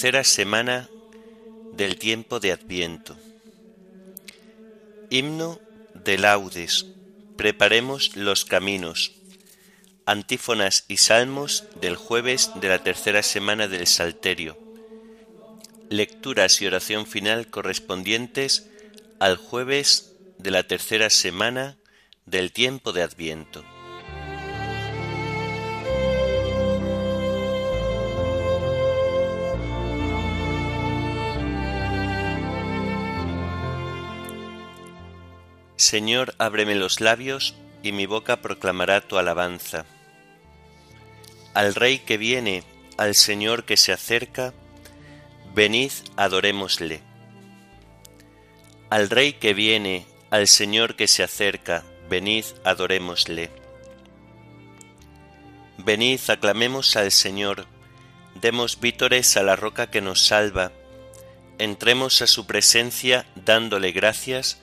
tercera semana del tiempo de Adviento. Himno de laudes. Preparemos los caminos. Antífonas y salmos del jueves de la tercera semana del Salterio. Lecturas y oración final correspondientes al jueves de la tercera semana del tiempo de Adviento. Señor, ábreme los labios, y mi boca proclamará tu alabanza. Al Rey que viene, al Señor que se acerca, venid, adorémosle. Al Rey que viene, al Señor que se acerca, venid, adorémosle. Venid, aclamemos al Señor, demos vítores a la roca que nos salva, entremos a su presencia dándole gracias,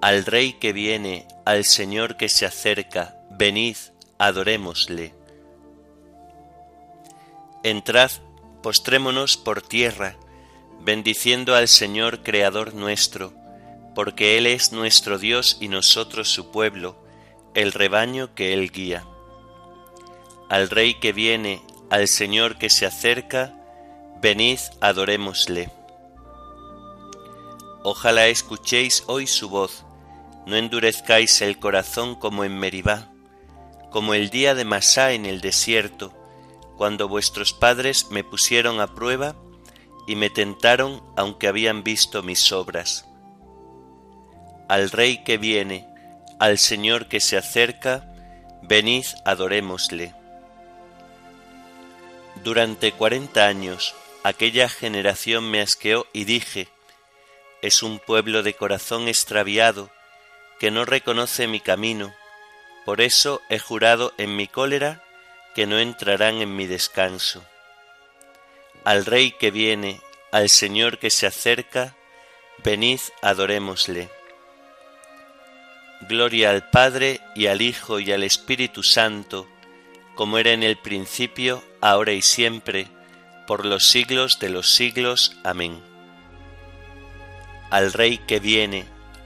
al Rey que viene, al Señor que se acerca, venid, adorémosle. Entrad, postrémonos por tierra, bendiciendo al Señor Creador nuestro, porque Él es nuestro Dios y nosotros su pueblo, el rebaño que Él guía. Al Rey que viene, al Señor que se acerca, venid, adorémosle. Ojalá escuchéis hoy su voz, no endurezcáis el corazón como en Meribá, como el día de Masá en el desierto, cuando vuestros padres me pusieron a prueba y me tentaron aunque habían visto mis obras. Al Rey que viene, al Señor que se acerca, venid adorémosle. Durante cuarenta años aquella generación me asqueó y dije, es un pueblo de corazón extraviado, que no reconoce mi camino, por eso he jurado en mi cólera que no entrarán en mi descanso. Al Rey que viene, al Señor que se acerca, venid adorémosle. Gloria al Padre y al Hijo y al Espíritu Santo, como era en el principio, ahora y siempre, por los siglos de los siglos. Amén. Al Rey que viene,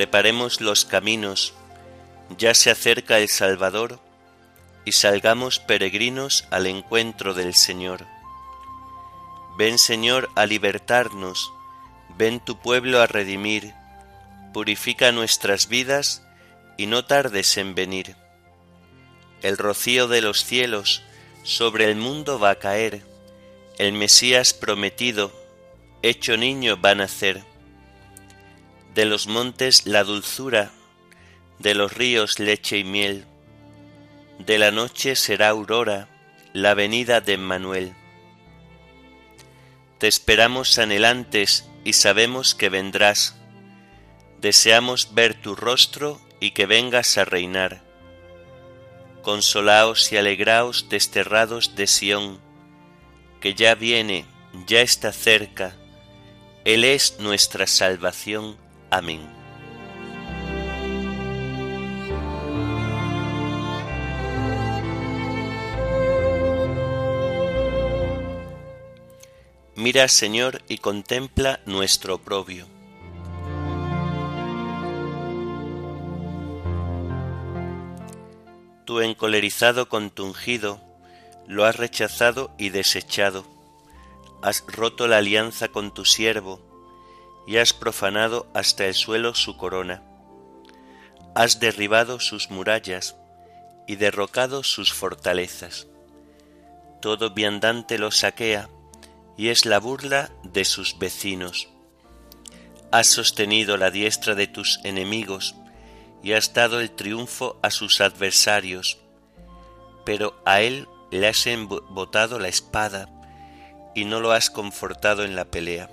Preparemos los caminos, ya se acerca el Salvador, y salgamos peregrinos al encuentro del Señor. Ven Señor a libertarnos, ven tu pueblo a redimir, purifica nuestras vidas y no tardes en venir. El rocío de los cielos sobre el mundo va a caer, el Mesías prometido, hecho niño va a nacer de los montes la dulzura, de los ríos leche y miel, de la noche será aurora, la venida de Emmanuel. Te esperamos anhelantes y sabemos que vendrás. Deseamos ver tu rostro y que vengas a reinar. Consolaos y alegraos desterrados de Sión, que ya viene, ya está cerca. Él es nuestra salvación Amén. Mira, Señor, y contempla nuestro oprobio. Tú encolerizado con tu ungido, lo has rechazado y desechado, has roto la alianza con tu siervo, y has profanado hasta el suelo su corona. Has derribado sus murallas y derrocado sus fortalezas. Todo viandante lo saquea y es la burla de sus vecinos. Has sostenido la diestra de tus enemigos y has dado el triunfo a sus adversarios, pero a él le has embotado la espada y no lo has confortado en la pelea.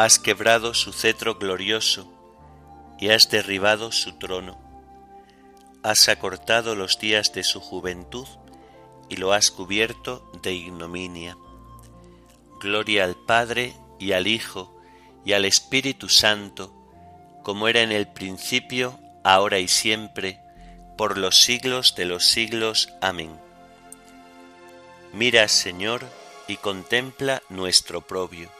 Has quebrado su cetro glorioso y has derribado su trono. Has acortado los días de su juventud y lo has cubierto de ignominia. Gloria al Padre y al Hijo y al Espíritu Santo, como era en el principio, ahora y siempre, por los siglos de los siglos. Amén. Mira, Señor, y contempla nuestro propio.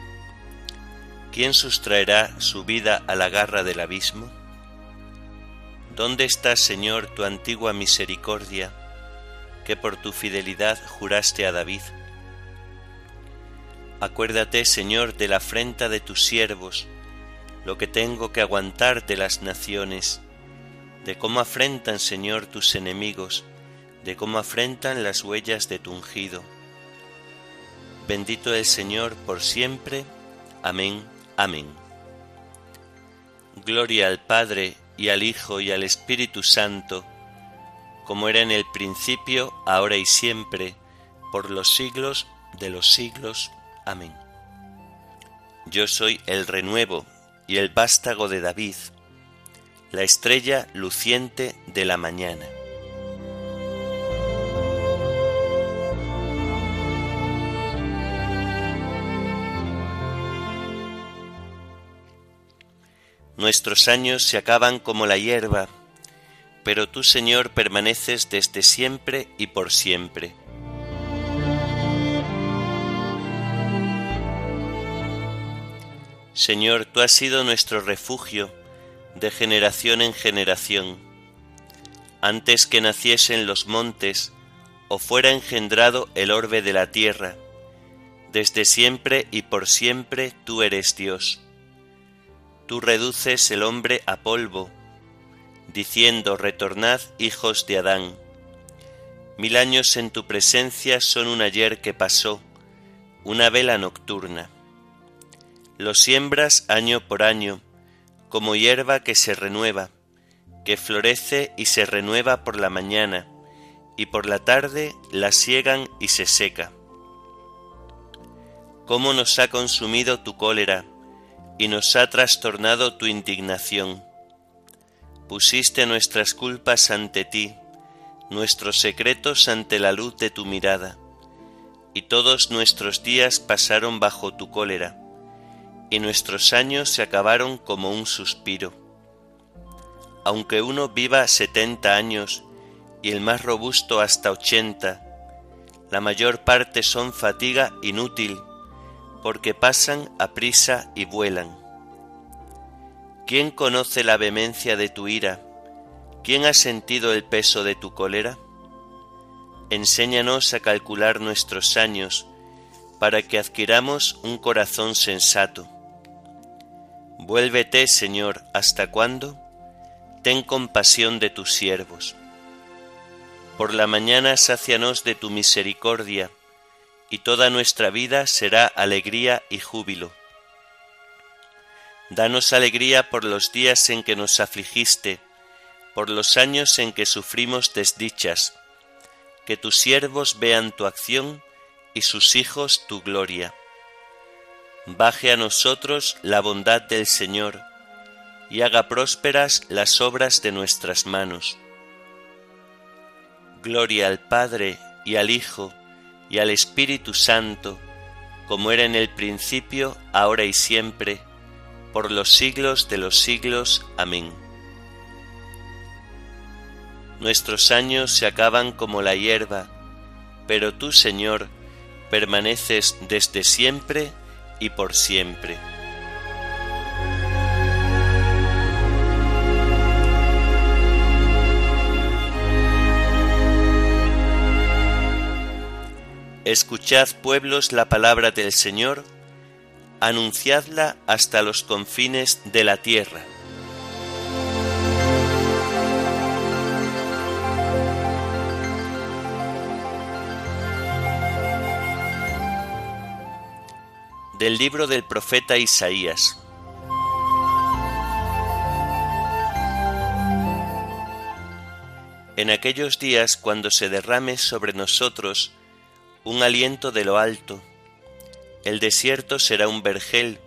¿Quién sustraerá su vida a la garra del abismo? ¿Dónde está, Señor, tu antigua misericordia, que por tu fidelidad juraste a David? Acuérdate, Señor, de la afrenta de tus siervos, lo que tengo que aguantar de las naciones, de cómo afrentan, Señor, tus enemigos, de cómo afrentan las huellas de tu ungido. Bendito el Señor por siempre. Amén. Amén. Gloria al Padre y al Hijo y al Espíritu Santo, como era en el principio, ahora y siempre, por los siglos de los siglos. Amén. Yo soy el renuevo y el vástago de David, la estrella luciente de la mañana. Nuestros años se acaban como la hierba, pero tú, Señor, permaneces desde siempre y por siempre. Señor, tú has sido nuestro refugio de generación en generación. Antes que naciesen los montes o fuera engendrado el orbe de la tierra, desde siempre y por siempre tú eres Dios tú reduces el hombre a polvo, diciendo, retornad hijos de Adán. Mil años en tu presencia son un ayer que pasó, una vela nocturna. Lo siembras año por año, como hierba que se renueva, que florece y se renueva por la mañana, y por la tarde la siegan y se seca. ¿Cómo nos ha consumido tu cólera? Y nos ha trastornado tu indignación. Pusiste nuestras culpas ante ti, nuestros secretos ante la luz de tu mirada, y todos nuestros días pasaron bajo tu cólera, y nuestros años se acabaron como un suspiro. Aunque uno viva setenta años y el más robusto hasta ochenta, la mayor parte son fatiga inútil porque pasan a prisa y vuelan. ¿Quién conoce la vehemencia de tu ira? ¿Quién ha sentido el peso de tu cólera? Enséñanos a calcular nuestros años, para que adquiramos un corazón sensato. Vuélvete, Señor, ¿hasta cuándo? Ten compasión de tus siervos. Por la mañana sácianos de tu misericordia, y toda nuestra vida será alegría y júbilo. Danos alegría por los días en que nos afligiste, por los años en que sufrimos desdichas. Que tus siervos vean tu acción y sus hijos tu gloria. Baje a nosotros la bondad del Señor y haga prósperas las obras de nuestras manos. Gloria al Padre y al Hijo y al Espíritu Santo, como era en el principio, ahora y siempre, por los siglos de los siglos. Amén. Nuestros años se acaban como la hierba, pero tú, Señor, permaneces desde siempre y por siempre. Escuchad pueblos la palabra del Señor, anunciadla hasta los confines de la tierra. Del libro del profeta Isaías. En aquellos días cuando se derrame sobre nosotros un aliento de lo alto. El desierto será un vergel,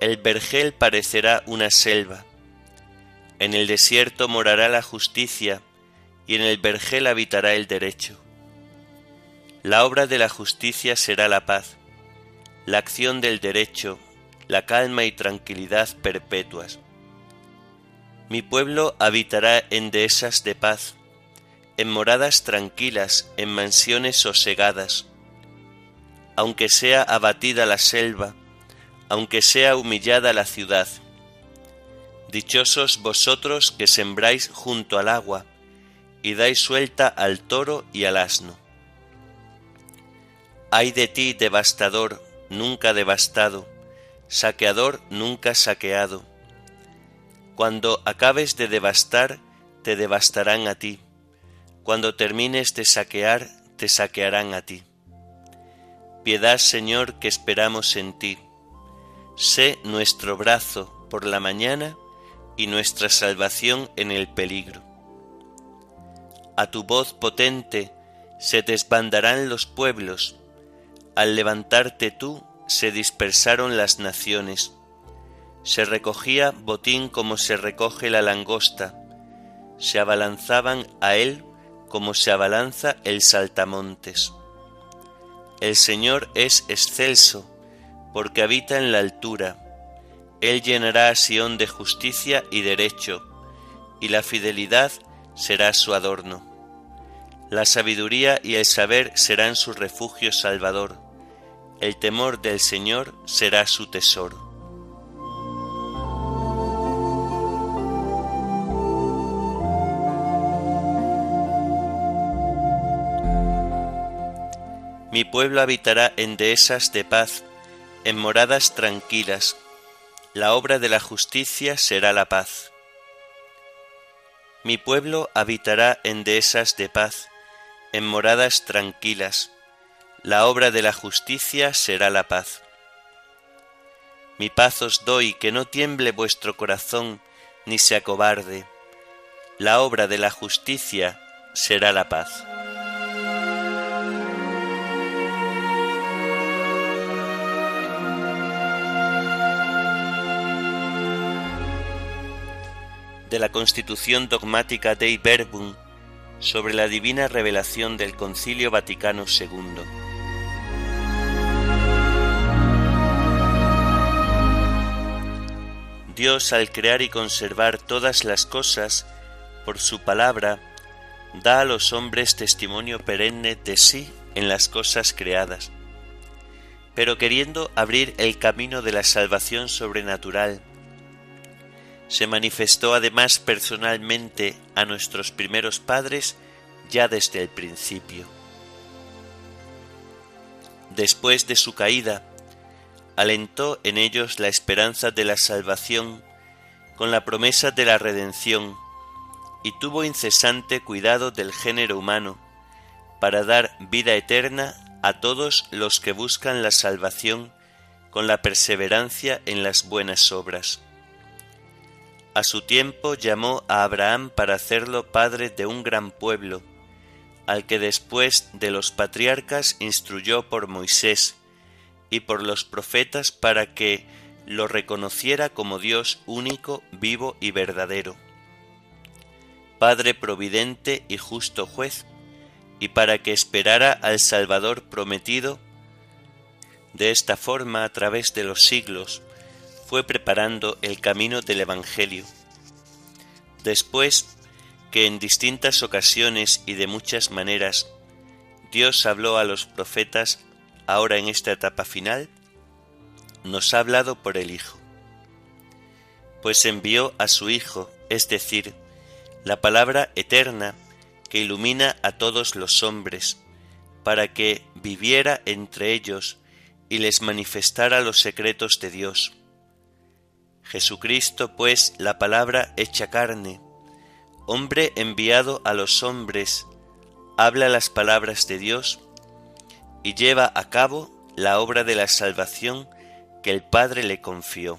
el vergel parecerá una selva. En el desierto morará la justicia, y en el vergel habitará el derecho. La obra de la justicia será la paz, la acción del derecho, la calma y tranquilidad perpetuas. Mi pueblo habitará en dehesas de paz, en moradas tranquilas, en mansiones sosegadas. Aunque sea abatida la selva, aunque sea humillada la ciudad. Dichosos vosotros que sembráis junto al agua, y dais suelta al toro y al asno. Ay de ti, devastador, nunca devastado, saqueador, nunca saqueado. Cuando acabes de devastar, te devastarán a ti cuando termines de saquear, te saquearán a ti. Piedad, Señor, que esperamos en ti. Sé nuestro brazo por la mañana y nuestra salvación en el peligro. A tu voz potente se desbandarán los pueblos, al levantarte tú se dispersaron las naciones. Se recogía botín como se recoge la langosta, se abalanzaban a él como se abalanza el saltamontes. El Señor es excelso, porque habita en la altura. Él llenará a Sión de justicia y derecho, y la fidelidad será su adorno. La sabiduría y el saber serán su refugio salvador. El temor del Señor será su tesoro. Mi pueblo habitará en dehesas de paz, en moradas tranquilas. La obra de la justicia será la paz. Mi pueblo habitará en dehesas de paz, en moradas tranquilas. La obra de la justicia será la paz. Mi paz os doy, que no tiemble vuestro corazón, ni se acobarde. La obra de la justicia será la paz. De la Constitución dogmática Dei Verbum sobre la divina revelación del Concilio Vaticano II. Dios al crear y conservar todas las cosas por su palabra, da a los hombres testimonio perenne de sí en las cosas creadas. Pero queriendo abrir el camino de la salvación sobrenatural, se manifestó además personalmente a nuestros primeros padres ya desde el principio. Después de su caída, alentó en ellos la esperanza de la salvación con la promesa de la redención y tuvo incesante cuidado del género humano para dar vida eterna a todos los que buscan la salvación con la perseverancia en las buenas obras. A su tiempo llamó a Abraham para hacerlo padre de un gran pueblo, al que después de los patriarcas instruyó por Moisés y por los profetas para que lo reconociera como Dios único, vivo y verdadero, Padre providente y justo juez, y para que esperara al Salvador prometido, de esta forma, a través de los siglos, fue preparando el camino del Evangelio. Después que en distintas ocasiones y de muchas maneras Dios habló a los profetas, ahora en esta etapa final, nos ha hablado por el Hijo. Pues envió a su Hijo, es decir, la palabra eterna que ilumina a todos los hombres, para que viviera entre ellos y les manifestara los secretos de Dios. Jesucristo, pues, la palabra hecha carne, hombre enviado a los hombres, habla las palabras de Dios y lleva a cabo la obra de la salvación que el Padre le confió.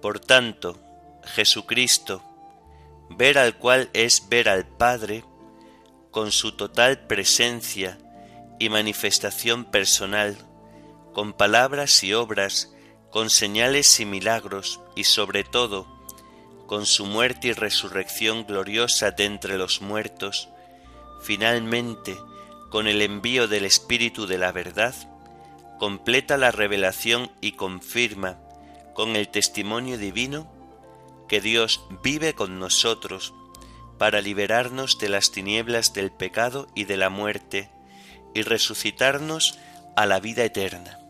Por tanto, Jesucristo, ver al cual es ver al Padre, con su total presencia y manifestación personal, con palabras y obras, con señales y milagros, y sobre todo, con su muerte y resurrección gloriosa de entre los muertos, finalmente, con el envío del Espíritu de la verdad, completa la revelación y confirma, con el testimonio divino, que Dios vive con nosotros para liberarnos de las tinieblas del pecado y de la muerte y resucitarnos a la vida eterna.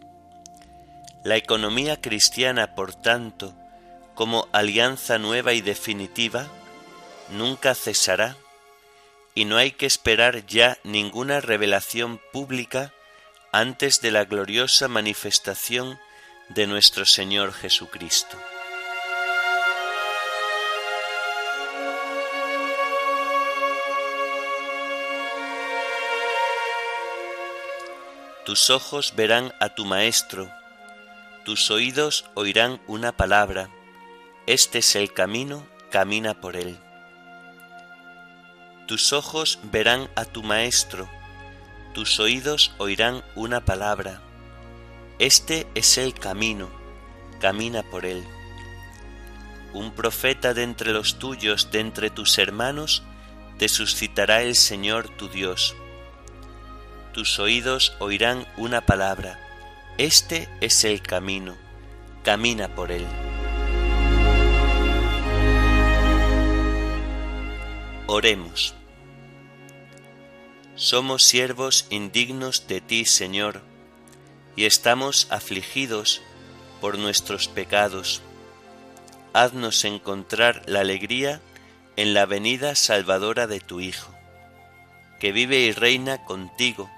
La economía cristiana, por tanto, como alianza nueva y definitiva, nunca cesará y no hay que esperar ya ninguna revelación pública antes de la gloriosa manifestación de nuestro Señor Jesucristo. Tus ojos verán a tu Maestro, tus oídos oirán una palabra, este es el camino, camina por él. Tus ojos verán a tu Maestro, tus oídos oirán una palabra, este es el camino, camina por él. Un profeta de entre los tuyos, de entre tus hermanos, te suscitará el Señor tu Dios. Tus oídos oirán una palabra, este es el camino, camina por él. Oremos. Somos siervos indignos de ti, Señor, y estamos afligidos por nuestros pecados. Haznos encontrar la alegría en la venida salvadora de tu Hijo, que vive y reina contigo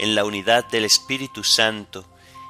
en la unidad del Espíritu Santo,